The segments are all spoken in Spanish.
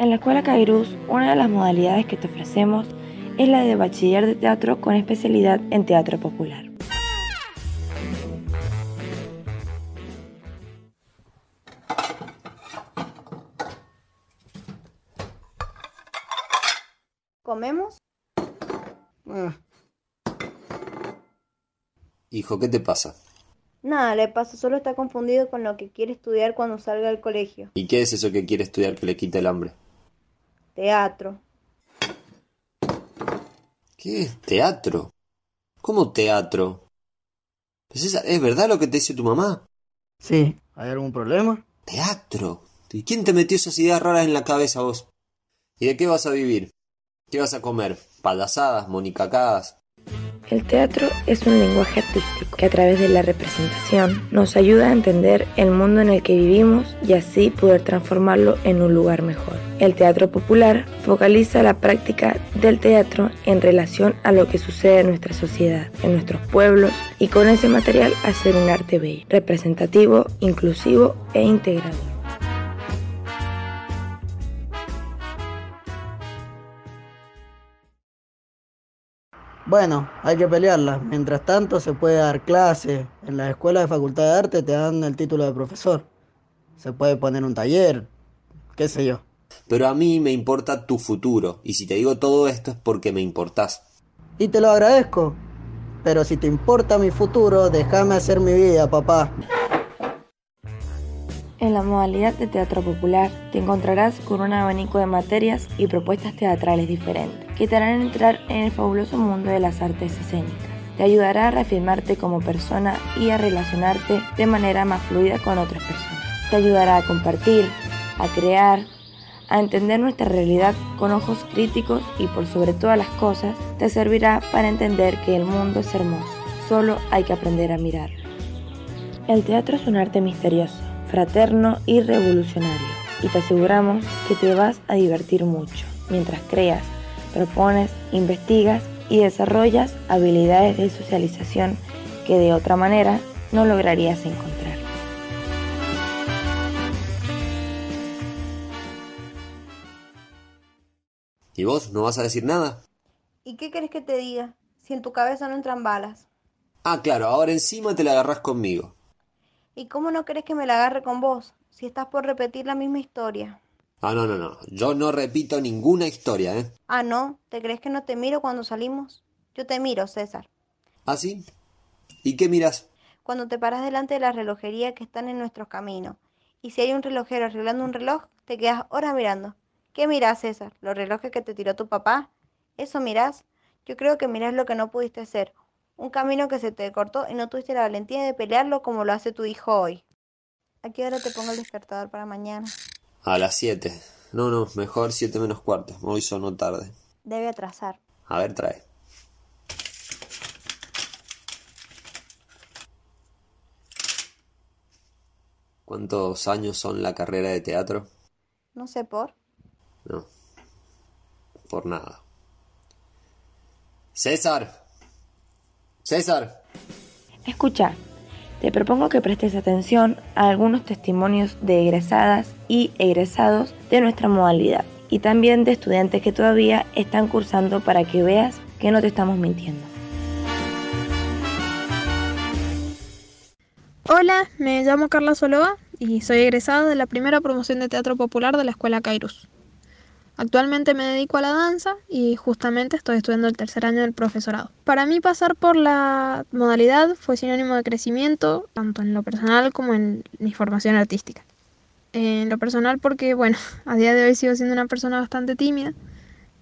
En la Escuela Cairús, una de las modalidades que te ofrecemos es la de bachiller de teatro con especialidad en teatro popular. ¿Comemos? Ah, Hijo, ¿qué te pasa? Nada, le pasa, solo está confundido con lo que quiere estudiar cuando salga del colegio. ¿Y qué es eso que quiere estudiar que le quita el hambre? Teatro. ¿Qué es teatro? ¿Cómo teatro? Pues esa- ¿Es verdad lo que te dice tu mamá? sí, ¿hay algún problema? Teatro. ¿Y quién te metió esas ideas raras en la cabeza vos? ¿Y de qué vas a vivir? ¿Qué vas a comer? ¿Palazadas? ¿Monicacadas? El teatro es un lenguaje artístico que a través de la representación nos ayuda a entender el mundo en el que vivimos y así poder transformarlo en un lugar mejor. El teatro popular focaliza la práctica del teatro en relación a lo que sucede en nuestra sociedad, en nuestros pueblos y con ese material hacer un arte bello, representativo, inclusivo e integrador. Bueno, hay que pelearla. Mientras tanto, se puede dar clase. En la escuela de Facultad de Arte te dan el título de profesor. Se puede poner un taller, qué sé yo. Pero a mí me importa tu futuro. Y si te digo todo esto es porque me importás. Y te lo agradezco. Pero si te importa mi futuro, déjame hacer mi vida, papá. En la modalidad de teatro popular te encontrarás con un abanico de materias y propuestas teatrales diferentes que te harán entrar en el fabuloso mundo de las artes escénicas. Te ayudará a reafirmarte como persona y a relacionarte de manera más fluida con otras personas. Te ayudará a compartir, a crear, a entender nuestra realidad con ojos críticos y por sobre todas las cosas te servirá para entender que el mundo es hermoso. Solo hay que aprender a mirarlo. El teatro es un arte misterioso, fraterno y revolucionario, y te aseguramos que te vas a divertir mucho mientras creas, propones, investigas y desarrollas habilidades de socialización que de otra manera no lograrías encontrar. ¿Y vos no vas a decir nada? ¿Y qué querés que te diga? Si en tu cabeza no entran balas. Ah, claro, ahora encima te la agarrás conmigo. ¿Y cómo no querés que me la agarre con vos? Si estás por repetir la misma historia. Ah, no, no, no. Yo no repito ninguna historia, ¿eh? Ah, no, ¿te crees que no te miro cuando salimos? Yo te miro, César. ¿Ah, sí? ¿Y qué miras? Cuando te paras delante de la relojería que están en nuestros caminos. Y si hay un relojero arreglando un reloj, te quedas horas mirando. ¿Qué mirás, César? ¿Los relojes que te tiró tu papá? ¿Eso mirás? Yo creo que mirás lo que no pudiste hacer. Un camino que se te cortó y no tuviste la valentía de pelearlo como lo hace tu hijo hoy. ¿A qué hora te pongo el despertador para mañana? A las 7. No, no, mejor 7 menos cuarto. Hoy sonó tarde. Debe atrasar. A ver, trae. ¿Cuántos años son la carrera de teatro? No sé por. No. Por nada. César. César. Escucha, te propongo que prestes atención a algunos testimonios de egresadas y egresados de nuestra modalidad y también de estudiantes que todavía están cursando para que veas que no te estamos mintiendo. Hola, me llamo Carla Soloa y soy egresada de la primera promoción de teatro popular de la Escuela Cairus. Actualmente me dedico a la danza y justamente estoy estudiando el tercer año del profesorado. Para mí pasar por la modalidad fue sinónimo de crecimiento, tanto en lo personal como en mi formación artística. En lo personal porque, bueno, a día de hoy sigo siendo una persona bastante tímida,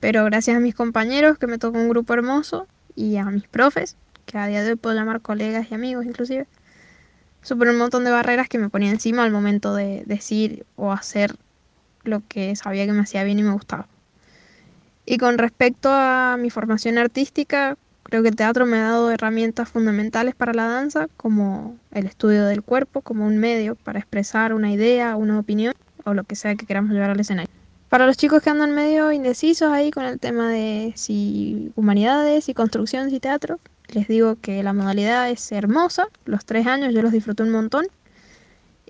pero gracias a mis compañeros, que me tocó un grupo hermoso, y a mis profes, que a día de hoy puedo llamar colegas y amigos inclusive, superé un montón de barreras que me ponía encima al momento de decir o hacer lo que sabía que me hacía bien y me gustaba. Y con respecto a mi formación artística, creo que el teatro me ha dado herramientas fundamentales para la danza, como el estudio del cuerpo, como un medio para expresar una idea, una opinión o lo que sea que queramos llevar al escenario. Para los chicos que andan medio indecisos ahí con el tema de si humanidades, y construcción, y teatro, les digo que la modalidad es hermosa, los tres años yo los disfruté un montón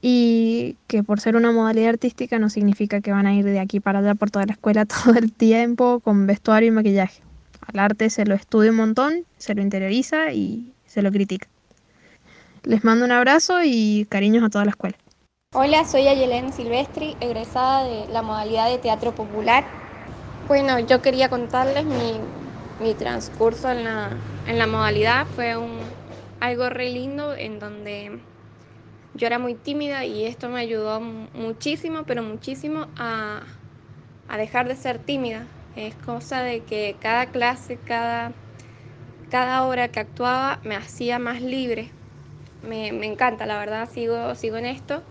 y que por ser una modalidad artística no significa que van a ir de aquí para allá por toda la escuela todo el tiempo con vestuario y maquillaje. Al arte se lo estudia un montón, se lo interioriza y se lo critica. Les mando un abrazo y cariños a toda la escuela. Hola, soy Ayelén Silvestri, egresada de la modalidad de teatro popular. Bueno, yo quería contarles mi, transcurso en la, en la modalidad. Fue un, algo re lindo en donde yo era muy tímida y esto me ayudó muchísimo, pero muchísimo a, dejar de ser tímida. Es cosa de que cada clase, cada, cada hora que actuaba me hacía más libre. Me, encanta, la verdad, sigo, sigo en esto.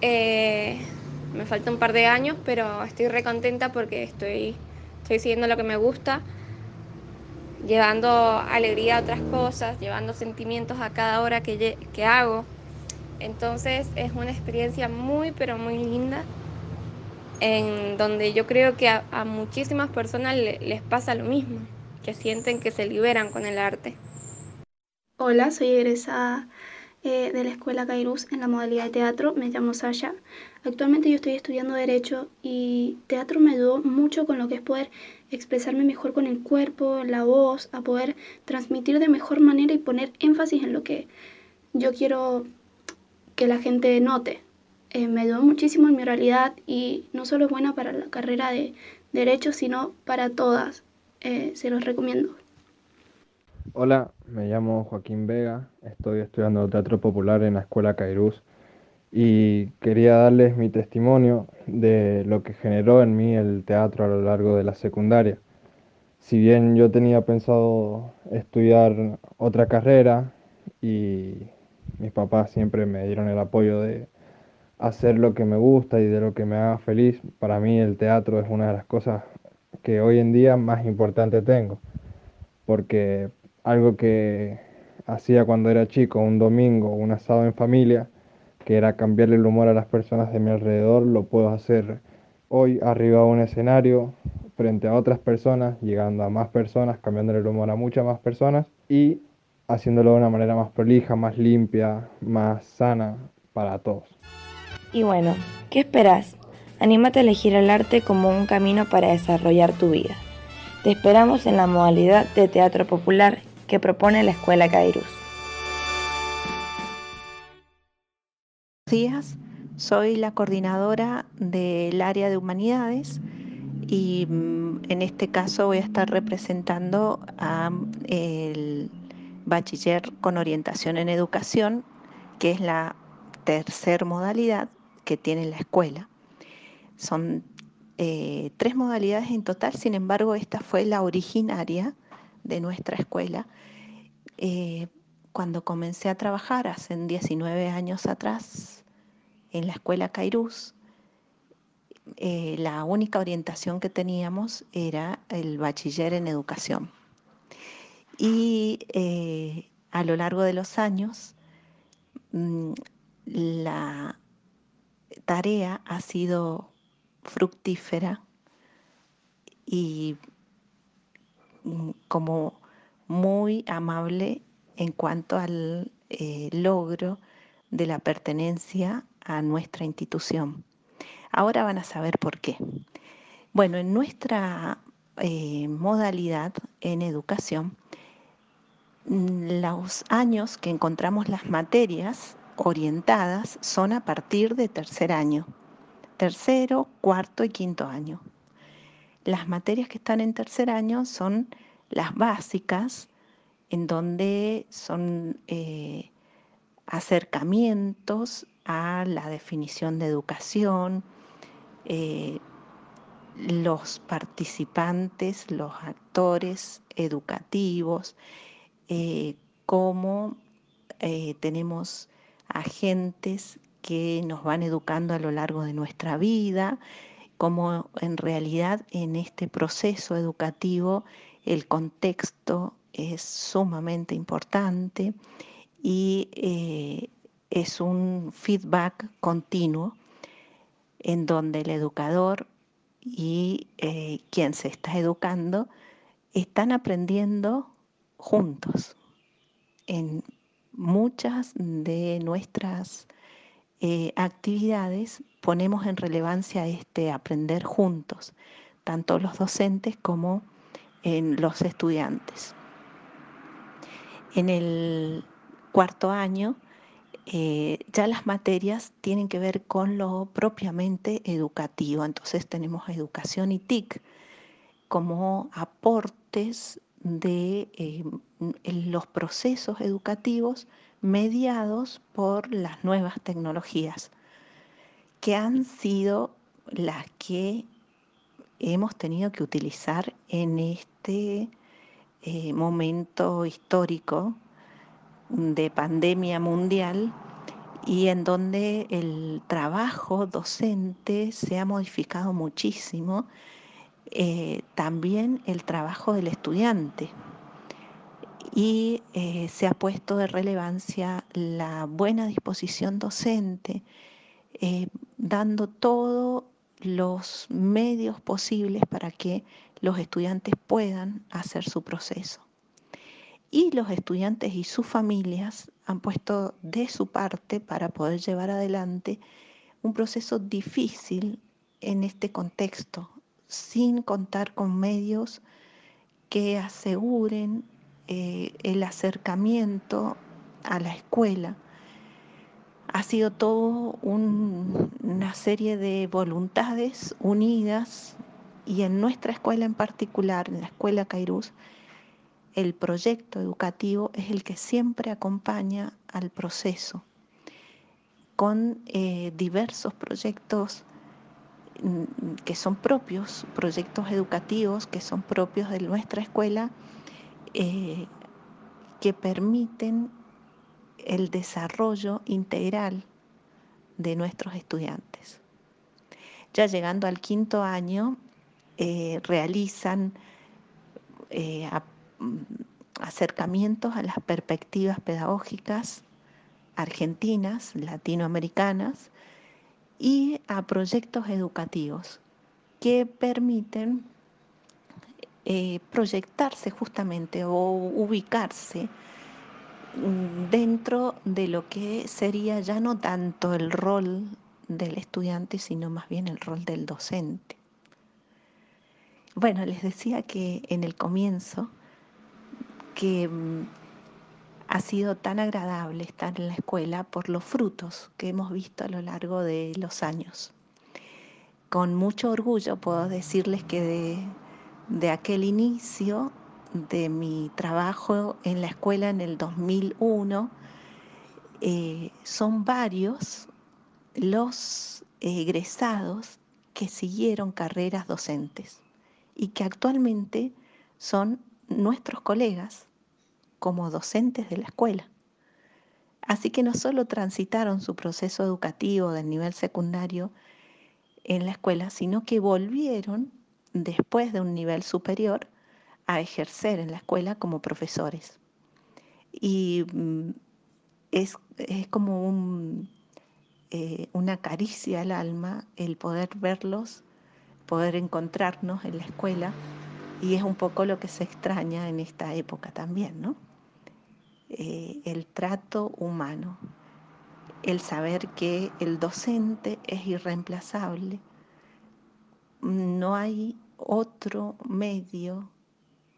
Eh, me falta un par de años, pero estoy recontenta porque estoy, estoy siguiendo lo que me gusta, llevando alegría a otras cosas, llevando sentimientos a cada hora que, que hago. Entonces es una experiencia muy, pero muy linda, en donde yo creo que a, muchísimas personas les pasa lo mismo, que sienten que se liberan con el arte. Hola, soy egresada eh, de la Escuela Cairús en la modalidad de teatro, me llamo Sasha. Actualmente yo estoy estudiando Derecho y teatro me ayudó mucho con lo que es poder expresarme mejor con el cuerpo, la voz, a poder transmitir de mejor manera y poner énfasis en lo que yo quiero que la gente note. Eh, me ayudó muchísimo en mi realidad y no solo es buena para la carrera de Derecho, sino para todas. Eh, se los recomiendo. Hola, me llamo Joaquín Vega, estoy estudiando Teatro Popular en la Escuela Cairús y quería darles mi testimonio de lo que generó en mí el teatro a lo largo de la secundaria. Si bien yo tenía pensado estudiar otra carrera y mis papás siempre me dieron el apoyo de hacer lo que me gusta y de lo que me haga feliz. Para mí el teatro es una de las cosas que hoy en día más importante tengo, porque algo que hacía cuando era chico, un domingo, un asado en familia, que era cambiarle el humor a las personas de mi alrededor, lo puedo hacer hoy arriba de un escenario, frente a otras personas, llegando a más personas, cambiándole el humor a muchas más personas y haciéndolo de una manera más prolija, más limpia, más sana para todos. Y bueno, ¿qué esperas? Anímate a elegir el arte como un camino para desarrollar tu vida. Te esperamos en la modalidad de teatro popular que propone la Escuela Cairus. Buenos días, soy la coordinadora del área de humanidades y mm, en este caso voy a estar representando a el bachiller con orientación en educación, que es la tercer modalidad que tiene la escuela. Son eh, tres modalidades en total, sin embargo, esta fue la originaria de nuestra escuela. Eh, cuando comencé a trabajar hace 19 años atrás en la escuela Cairús, eh, la única orientación que teníamos era el bachiller en educación. Y eh, a lo largo de los años, mm, la tarea ha sido fructífera y mm, como muy amable en cuanto al eh, logro de la pertenencia a nuestra institución. Ahora van a saber por qué. Bueno, en nuestra eh, modalidad en educación los años que encontramos las materias orientadas son a partir de tercer año, tercero, cuarto y quinto año. Las materias que están en tercer año son las básicas, en donde son eh, acercamientos a la definición de educación, eh, los participantes, los actores educativos, eh, cómo eh, tenemos agentes que nos van educando a lo largo de nuestra vida, cómo en realidad en este proceso educativo el contexto es sumamente importante y eh, es un feedback continuo en donde el educador y quien se está educando están aprendiendo juntos en muchas de nuestras eh, actividades ponemos en relevancia este aprender juntos, tanto los docentes como en los estudiantes. En el cuarto año eh, ya las materias tienen que ver con lo propiamente educativo, entonces tenemos educación y TIC como aportes de eh, los procesos educativos mediados por las nuevas tecnologías, que han sido las que hemos tenido que utilizar en este eh, momento histórico de pandemia mundial y en donde el trabajo docente se ha modificado muchísimo, eh, también el trabajo del estudiante. Y eh, se ha puesto de relevancia la buena disposición docente, dando todos los medios posibles para que los estudiantes puedan hacer su proceso. Y los estudiantes y sus familias han puesto de su parte para poder llevar adelante un proceso difícil en este contexto, sin contar con medios que aseguren eh, el acercamiento a la escuela. Ha sido todo una serie de voluntades unidas y en nuestra escuela en particular, en la escuela Cairús, el proyecto educativo es el que siempre acompaña al proceso, con eh, diversos proyectos que son propios, proyectos educativos que son propios de nuestra escuela, eh, que permiten el desarrollo integral de nuestros estudiantes. Ya llegando al quinto año, eh, realizan eh, mm, acercamientos a las perspectivas pedagógicas argentinas, latinoamericanas y a proyectos educativos que permiten eh, proyectarse justamente o ubicarse mm, dentro de lo que sería ya no tanto el rol del estudiante, sino más bien el rol del docente. Bueno, les decía que en el comienzo que mm, ha sido tan agradable estar en la escuela por los frutos que hemos visto a lo largo de los años. Con mucho orgullo puedo decirles que de, aquel inicio de mi trabajo en la escuela en el 2001, eh, son varios los egresados que siguieron carreras docentes y que actualmente son nuestros colegas como docentes de la escuela. Así que no solo transitaron su proceso educativo del nivel secundario en la escuela, sino que volvieron después de un nivel superior a ejercer en la escuela como profesores. Y mm, es, como eh, una caricia al alma el poder verlos poder encontrarnos en la escuela y es un poco lo que se extraña en esta época también, ¿no? Eh, el trato humano, el saber que el docente es irreemplazable, no hay otro medio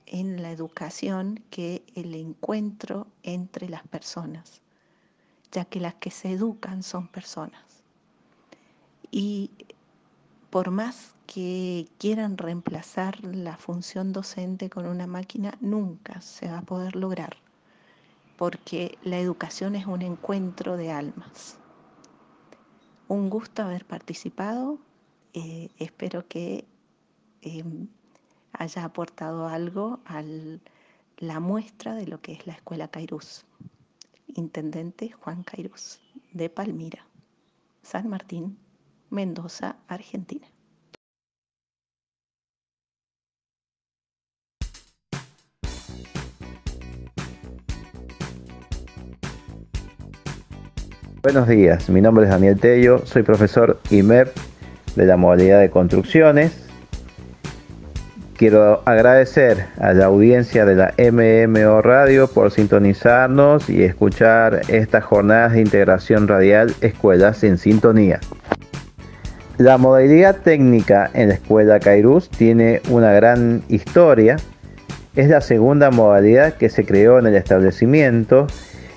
en la educación que el encuentro entre las personas, ya que las que se educan son personas. Y por más que quieran reemplazar la función docente con una máquina, nunca se va a poder lograr, porque la educación es un encuentro de almas. Un gusto haber participado, eh, espero que em, haya aportado algo a la muestra de lo que es la Escuela Cairús. Intendente Juan Cairús, de Palmira, San Martín, Mendoza, Argentina. Buenos días, mi nombre es Daniel Tello, soy profesor IMEP de la modalidad de construcciones quiero agradecer a la audiencia de la MMO Radio por sintonizarnos y escuchar estas jornadas de integración radial Escuelas en Sintonía. La modalidad técnica en la Escuela Cairús tiene una gran historia. Es la segunda modalidad que se creó en el establecimiento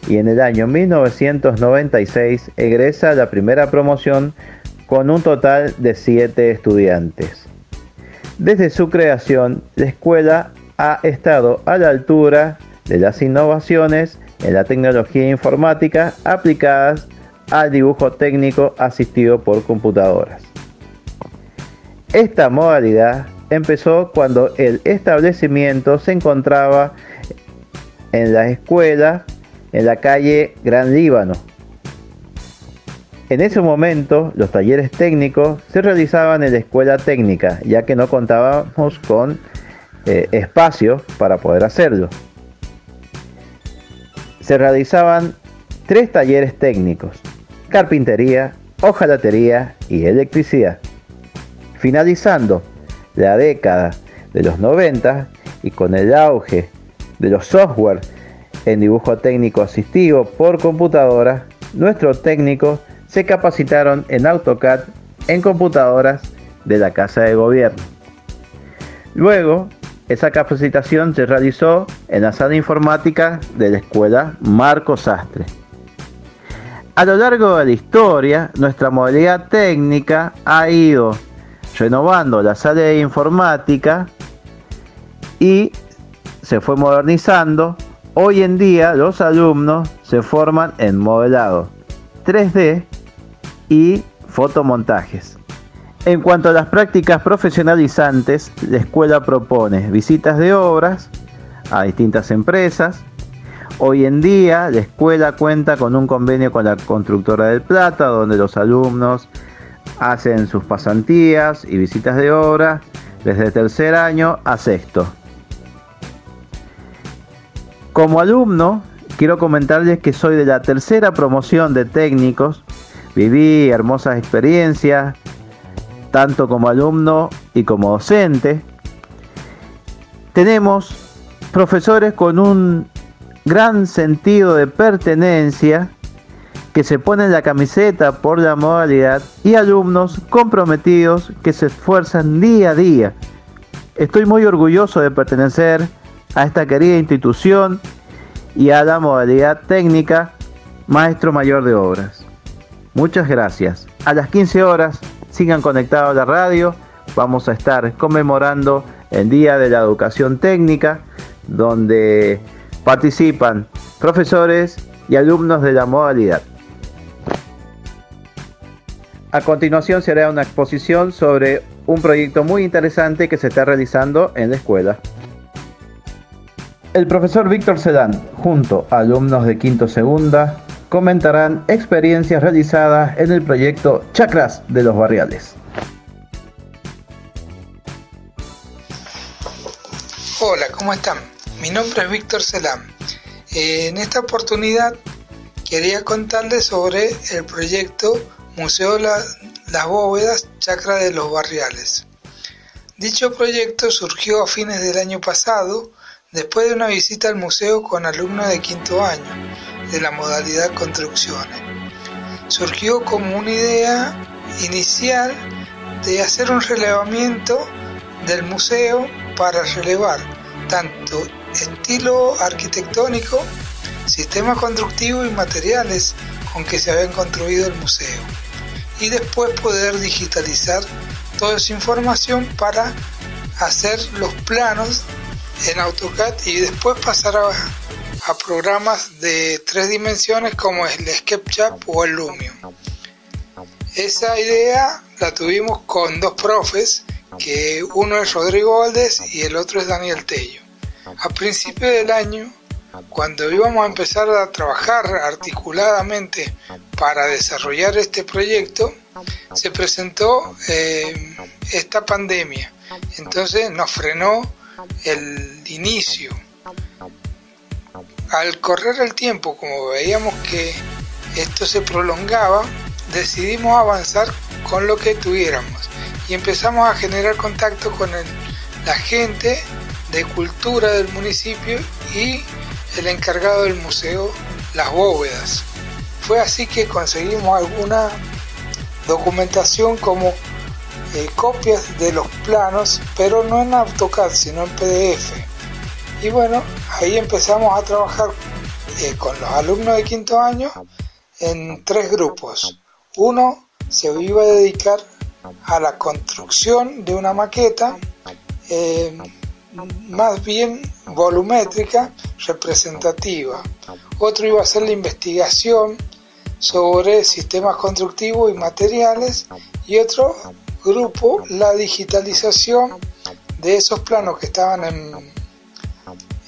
y en el año 1996 egresa la primera promoción con un total de 7 estudiantes. Desde su creación, la escuela ha estado a la altura de las innovaciones en la tecnología informática aplicadas al dibujo técnico asistido por computadoras. Esta modalidad empezó cuando el establecimiento se encontraba en la escuela en la calle Gran Líbano, en ese momento, los talleres técnicos se realizaban en la escuela técnica, ya que no contábamos con eh, espacio para poder hacerlo. Se realizaban tres talleres técnicos, carpintería, hojalatería y electricidad. Finalizando la década de los 90 y con el auge de los software en dibujo técnico asistivo por computadora, nuestros técnicos se capacitaron en AutoCAD en computadoras de la Casa de Gobierno. Luego, esa capacitación se realizó en la sala informática de la escuela Marco Sastre. A lo largo de la historia, nuestra modalidad técnica ha ido renovando la sala de informática y se fue modernizando. Hoy en día los alumnos se forman en modelado 3D y fotomontajes. En cuanto a las prácticas profesionalizantes, la escuela propone visitas de obras a distintas empresas. Hoy en día la escuela cuenta con un convenio con la constructora del Plata, donde los alumnos hacen sus pasantías y visitas de obra desde tercer año a sexto. Como alumno, quiero comentarles que soy de la tercera promoción de técnicos Viví hermosas experiencias, tanto como alumno y como docente. Tenemos profesores con un gran sentido de pertenencia que se ponen la camiseta por la modalidad y alumnos comprometidos que se esfuerzan día a día. Estoy muy orgulloso de pertenecer a esta querida institución y a la modalidad técnica Maestro Mayor de Obras. Muchas gracias. A las 15 horas sigan conectados a la radio. Vamos a estar conmemorando el Día de la Educación Técnica, donde participan profesores y alumnos de la modalidad. A continuación se hará una exposición sobre un proyecto muy interesante que se está realizando en la escuela. El profesor Víctor Sedán, junto a alumnos de quinto segunda, comentarán experiencias realizadas en el proyecto Chacras de los Barriales. Hola, ¿cómo están? Mi nombre es Víctor Selam. Eh, en esta oportunidad quería contarles sobre el proyecto Museo Las Bóvedas Chacra de los Barriales. Dicho proyecto surgió a fines del año pasado después de una visita al museo con alumnos de quinto año de la modalidad construcciones. Surgió como una idea inicial de hacer un relevamiento del museo para relevar tanto estilo arquitectónico, sistema constructivo y materiales con que se habían construido el museo. Y después poder digitalizar toda esa información para hacer los planos en AutoCAD y después pasar a, a programas de tres dimensiones como el SketchUp o el Lumion. Esa idea la tuvimos con dos profes, que uno es Rodrigo Valdés y el otro es Daniel Tello. A principio del año, cuando íbamos a empezar a trabajar articuladamente para desarrollar este proyecto, se presentó eh, esta pandemia. Entonces nos frenó el inicio al correr el tiempo, como veíamos que esto se prolongaba, decidimos avanzar con lo que tuviéramos y empezamos a generar contacto con la gente de cultura del municipio y el encargado del museo Las Bóvedas. Fue así que conseguimos alguna documentación como copias de los planos, pero no en AutoCAD, sino en PDF. Y bueno, ahí empezamos a trabajar eh, con los alumnos de quinto año en tres grupos. Uno se iba a dedicar a la construcción de una maqueta eh, más bien volumétrica, representativa. Otro iba a hacer la investigación sobre sistemas constructivos y materiales y otro grupo la digitalización de esos planos que estaban en,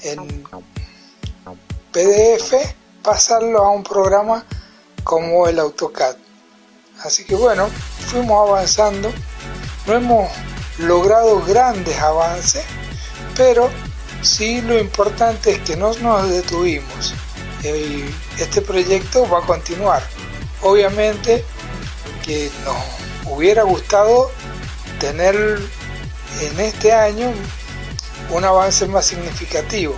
en PDF, pasarlo a un programa como el AutoCAD. Así que bueno, fuimos avanzando, no hemos logrado grandes avances, pero sí lo importante es que no nos detuvimos. Este proyecto va a continuar. Obviamente que nos hubiera gustado tener en este año un avance más significativo,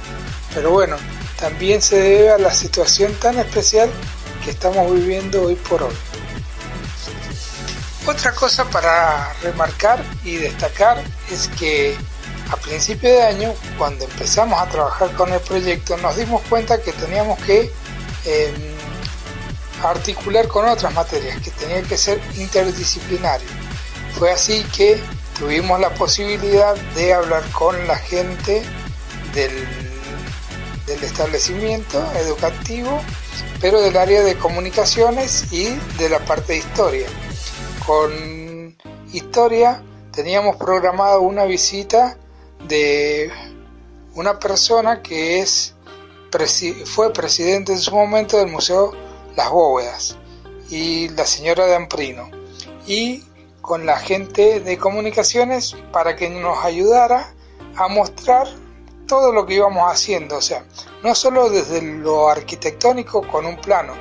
pero bueno, también se debe a la situación tan especial que estamos viviendo hoy por hoy. Otra cosa para remarcar y destacar es que a principio de año, cuando empezamos a trabajar con el proyecto, nos dimos cuenta que teníamos que eh, articular con otras materias, que tenía que ser interdisciplinario. Fue así que tuvimos la posibilidad de hablar con la gente del, del establecimiento educativo, pero del área de comunicaciones y de la parte de historia. Con historia teníamos programada una visita de una persona que es fue presidente en su momento del Museo Las Bóvedas y la señora de Amprino y con la gente de comunicaciones para que nos ayudara a mostrar todo lo que íbamos haciendo, o sea, no solo desde lo arquitectónico con un plano,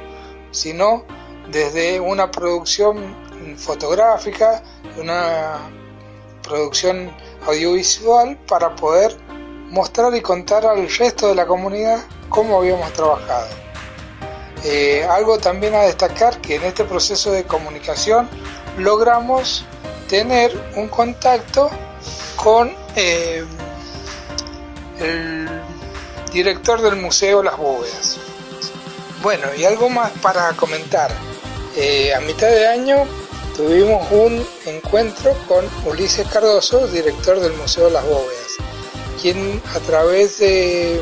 sino desde una producción fotográfica, una producción audiovisual para poder mostrar y contar al resto de la comunidad cómo habíamos trabajado. Eh, algo también a destacar que en este proceso de comunicación logramos tener un contacto con eh, el director del Museo Las Bóvedas. Bueno, y algo más para comentar. Eh, a mitad de año tuvimos un encuentro con Ulises Cardoso, director del Museo Las Bóvedas, quien a través de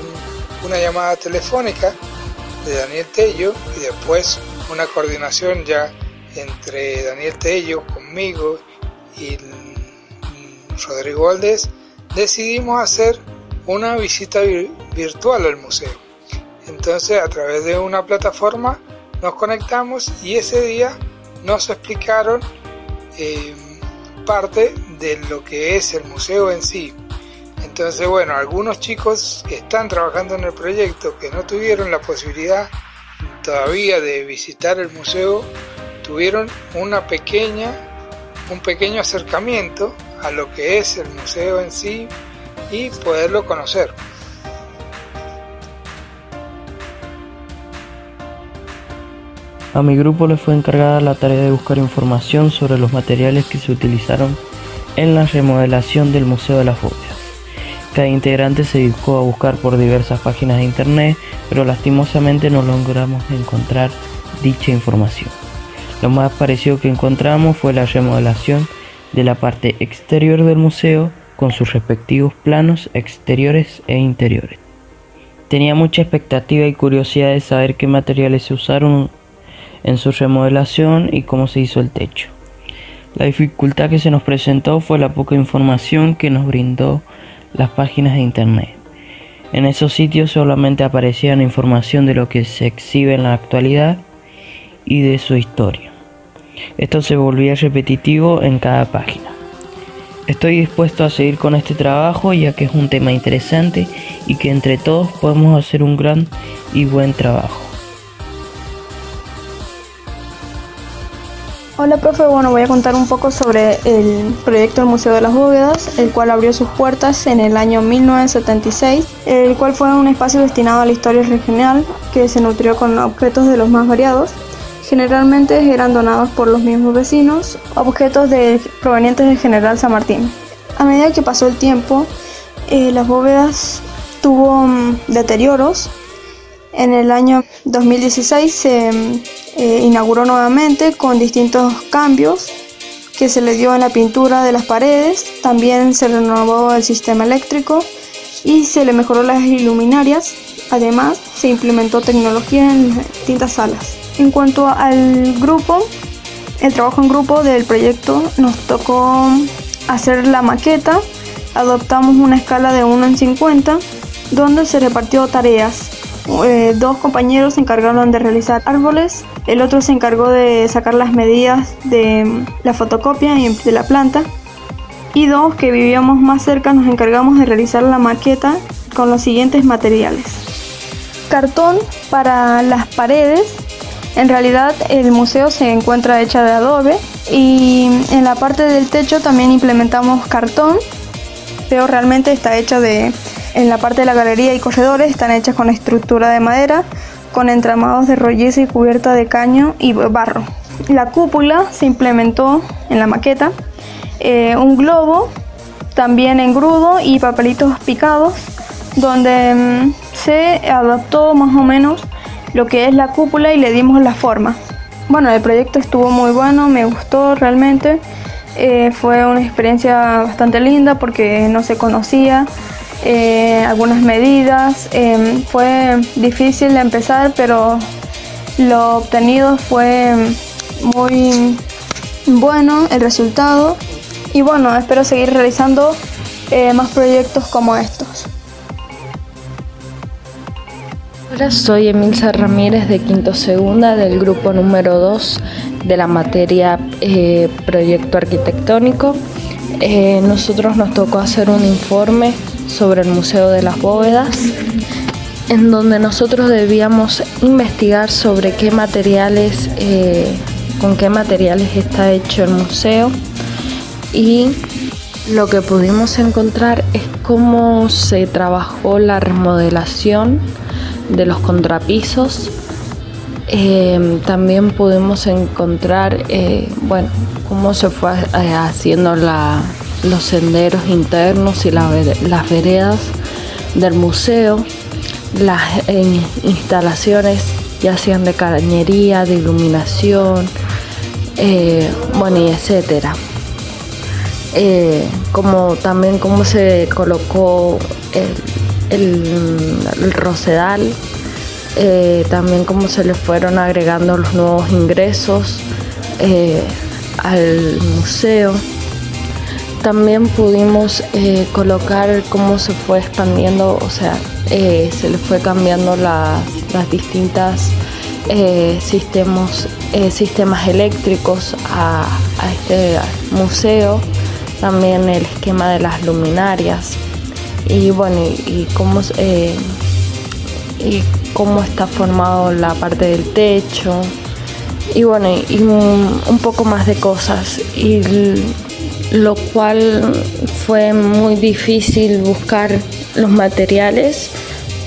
una llamada telefónica de Daniel Tello y después una coordinación ya entre Daniel Tello, conmigo y Rodrigo Valdés, decidimos hacer una visita virtual al museo. Entonces a través de una plataforma nos conectamos y ese día nos explicaron eh, parte de lo que es el museo en sí. Entonces, bueno, algunos chicos que están trabajando en el proyecto, que no tuvieron la posibilidad todavía de visitar el museo, tuvieron una pequeña, un pequeño acercamiento a lo que es el museo en sí y poderlo conocer. A mi grupo le fue encargada la tarea de buscar información sobre los materiales que se utilizaron en la remodelación del Museo de las Bóvedas. Cada integrante se dedicó a buscar por diversas páginas de internet, pero lastimosamente no logramos encontrar dicha información. Lo más parecido que encontramos fue la remodelación de la parte exterior del museo con sus respectivos planos exteriores e interiores. Tenía mucha expectativa y curiosidad de saber qué materiales se usaron en su remodelación y cómo se hizo el techo. La dificultad que se nos presentó fue la poca información que nos brindó las páginas de internet. En esos sitios solamente aparecía la información de lo que se exhibe en la actualidad y de su historia. Esto se volvía repetitivo en cada página. Estoy dispuesto a seguir con este trabajo ya que es un tema interesante y que entre todos podemos hacer un gran y buen trabajo. Hola profe, bueno voy a contar un poco sobre el proyecto del Museo de las Bóvedas, el cual abrió sus puertas en el año 1976, el cual fue un espacio destinado a la historia regional que se nutrió con objetos de los más variados. Generalmente eran donados por los mismos vecinos, objetos de, provenientes del General San Martín. A medida que pasó el tiempo, eh, las bóvedas tuvo mm, deterioros. En el año 2016 se eh, inauguró nuevamente con distintos cambios que se le dio en la pintura de las paredes, también se renovó el sistema eléctrico y se le mejoró las iluminarias, además se implementó tecnología en distintas salas. En cuanto al grupo, el trabajo en grupo del proyecto nos tocó hacer la maqueta, adoptamos una escala de 1 en 50 donde se repartió tareas eh, dos compañeros se encargaron de realizar árboles, el otro se encargó de sacar las medidas de la fotocopia y de la planta y dos que vivíamos más cerca nos encargamos de realizar la maqueta con los siguientes materiales. Cartón para las paredes, en realidad el museo se encuentra hecha de adobe y en la parte del techo también implementamos cartón, pero realmente está hecha de en la parte de la galería y corredores están hechas con estructura de madera, con entramados de rolliza y cubierta de caño y barro. La cúpula se implementó en la maqueta, eh, un globo también en grudo y papelitos picados, donde mm, se adaptó más o menos lo que es la cúpula y le dimos la forma. Bueno, el proyecto estuvo muy bueno, me gustó realmente. Eh, fue una experiencia bastante linda porque no se conocía eh, algunas medidas. Em, fue difícil de empezar, pero lo obtenido fue muy bueno el resultado. Y bueno, espero seguir realizando eh, más proyectos como estos. Hola, soy Emilza Ramírez de Quinto Segunda del grupo número 2 de la materia eh, Proyecto Arquitectónico. Nosotros nos tocó hacer un informe sobre el Museo de las Bóvedas, en donde nosotros debíamos investigar sobre qué materiales, eh, con qué materiales está hecho el museo y lo que pudimos encontrar es cómo se trabajó la remodelación de los contrapisos. Eh, también pudimos encontrar, eh, bueno, cómo se fue haciendo la, los senderos internos y las veredas del museo, las instalaciones ya sean de cañería, de iluminación, eh, bueno, y etcétera. Eh, como también cómo se colocó el, rosedal, eh, también cómo se le fueron agregando los nuevos ingresos al museo. También pudimos eh, colocar cómo se fue expandiendo, o sea, eh, se le fue cambiando las distintas eh, sistemas, sistemas eléctricos a, este museo, también el esquema de las luminarias y bueno, y, cómo, y cómo está formado la parte del techo y bueno, y un, poco más de cosas. Y lo cual fue muy difícil buscar los materiales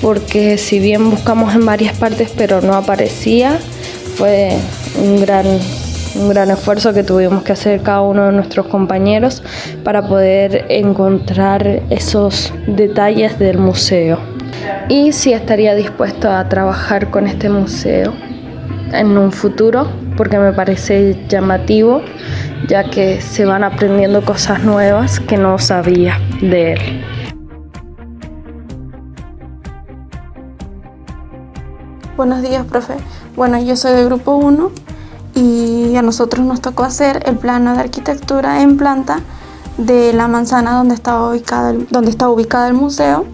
porque si bien buscamos en varias partes pero no aparecía, fue un gran, un gran esfuerzo que tuvimos que hacer cada uno de nuestros compañeros para poder encontrar esos detalles del museo. Y si estaría dispuesto a trabajar con este museo en un futuro porque me parece llamativo ya que se van aprendiendo cosas nuevas que no sabía de él. Buenos días, profe. Bueno, yo soy del grupo 1 y a nosotros nos tocó hacer el plano de arquitectura en planta de la manzana donde está ubicada el, donde está ubicada el museo.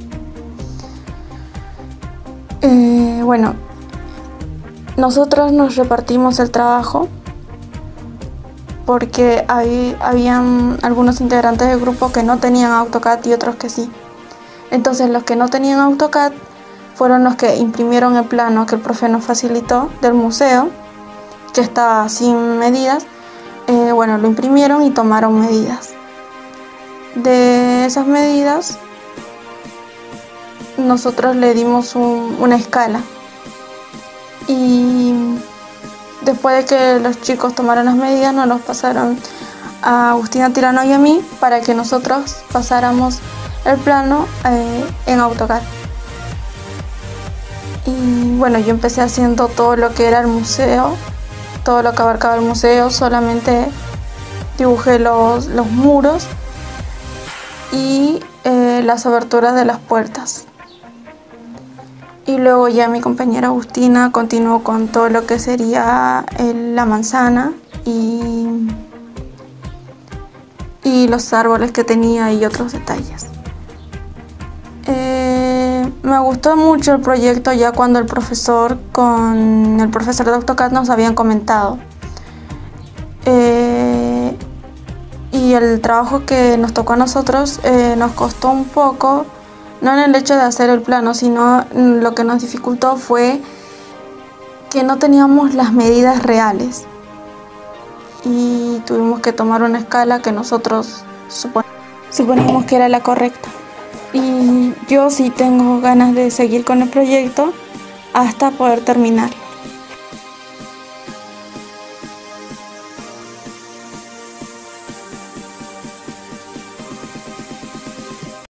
Eh, bueno, nosotros nos repartimos el trabajo porque hay, habían algunos integrantes del grupo que no tenían AutoCAD y otros que sí. Entonces los que no tenían AutoCAD fueron los que imprimieron el plano que el profe nos facilitó del museo, que estaba sin medidas, eh, bueno, lo imprimieron y tomaron medidas. De esas medidas, nosotros le dimos una escala. Y después de que los chicos tomaron las medidas, nos los pasaron a Agustina Tirano y a mí para que nosotros pasáramos el plano eh, en AutoCAD. Y bueno, yo empecé haciendo todo lo que era el museo, todo lo que abarcaba el museo, solamente dibujé los, muros y eh, las aberturas de las puertas. Y luego ya mi compañera Agustina continuó con todo lo que sería la manzana y, y los árboles que tenía y otros detalles. Eh, me gustó mucho el proyecto ya cuando el profesor con el profesor de AutoCAD nos habían comentado. Eh, y el trabajo que nos tocó a nosotros eh, nos costó un poco no en el hecho de hacer el plano, sino lo que nos dificultó fue que no teníamos las medidas reales y tuvimos que tomar una escala que nosotros suponíamos que era la correcta. Y yo sí tengo ganas de seguir con el proyecto hasta poder terminarlo.